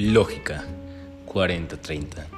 Lógica 4030.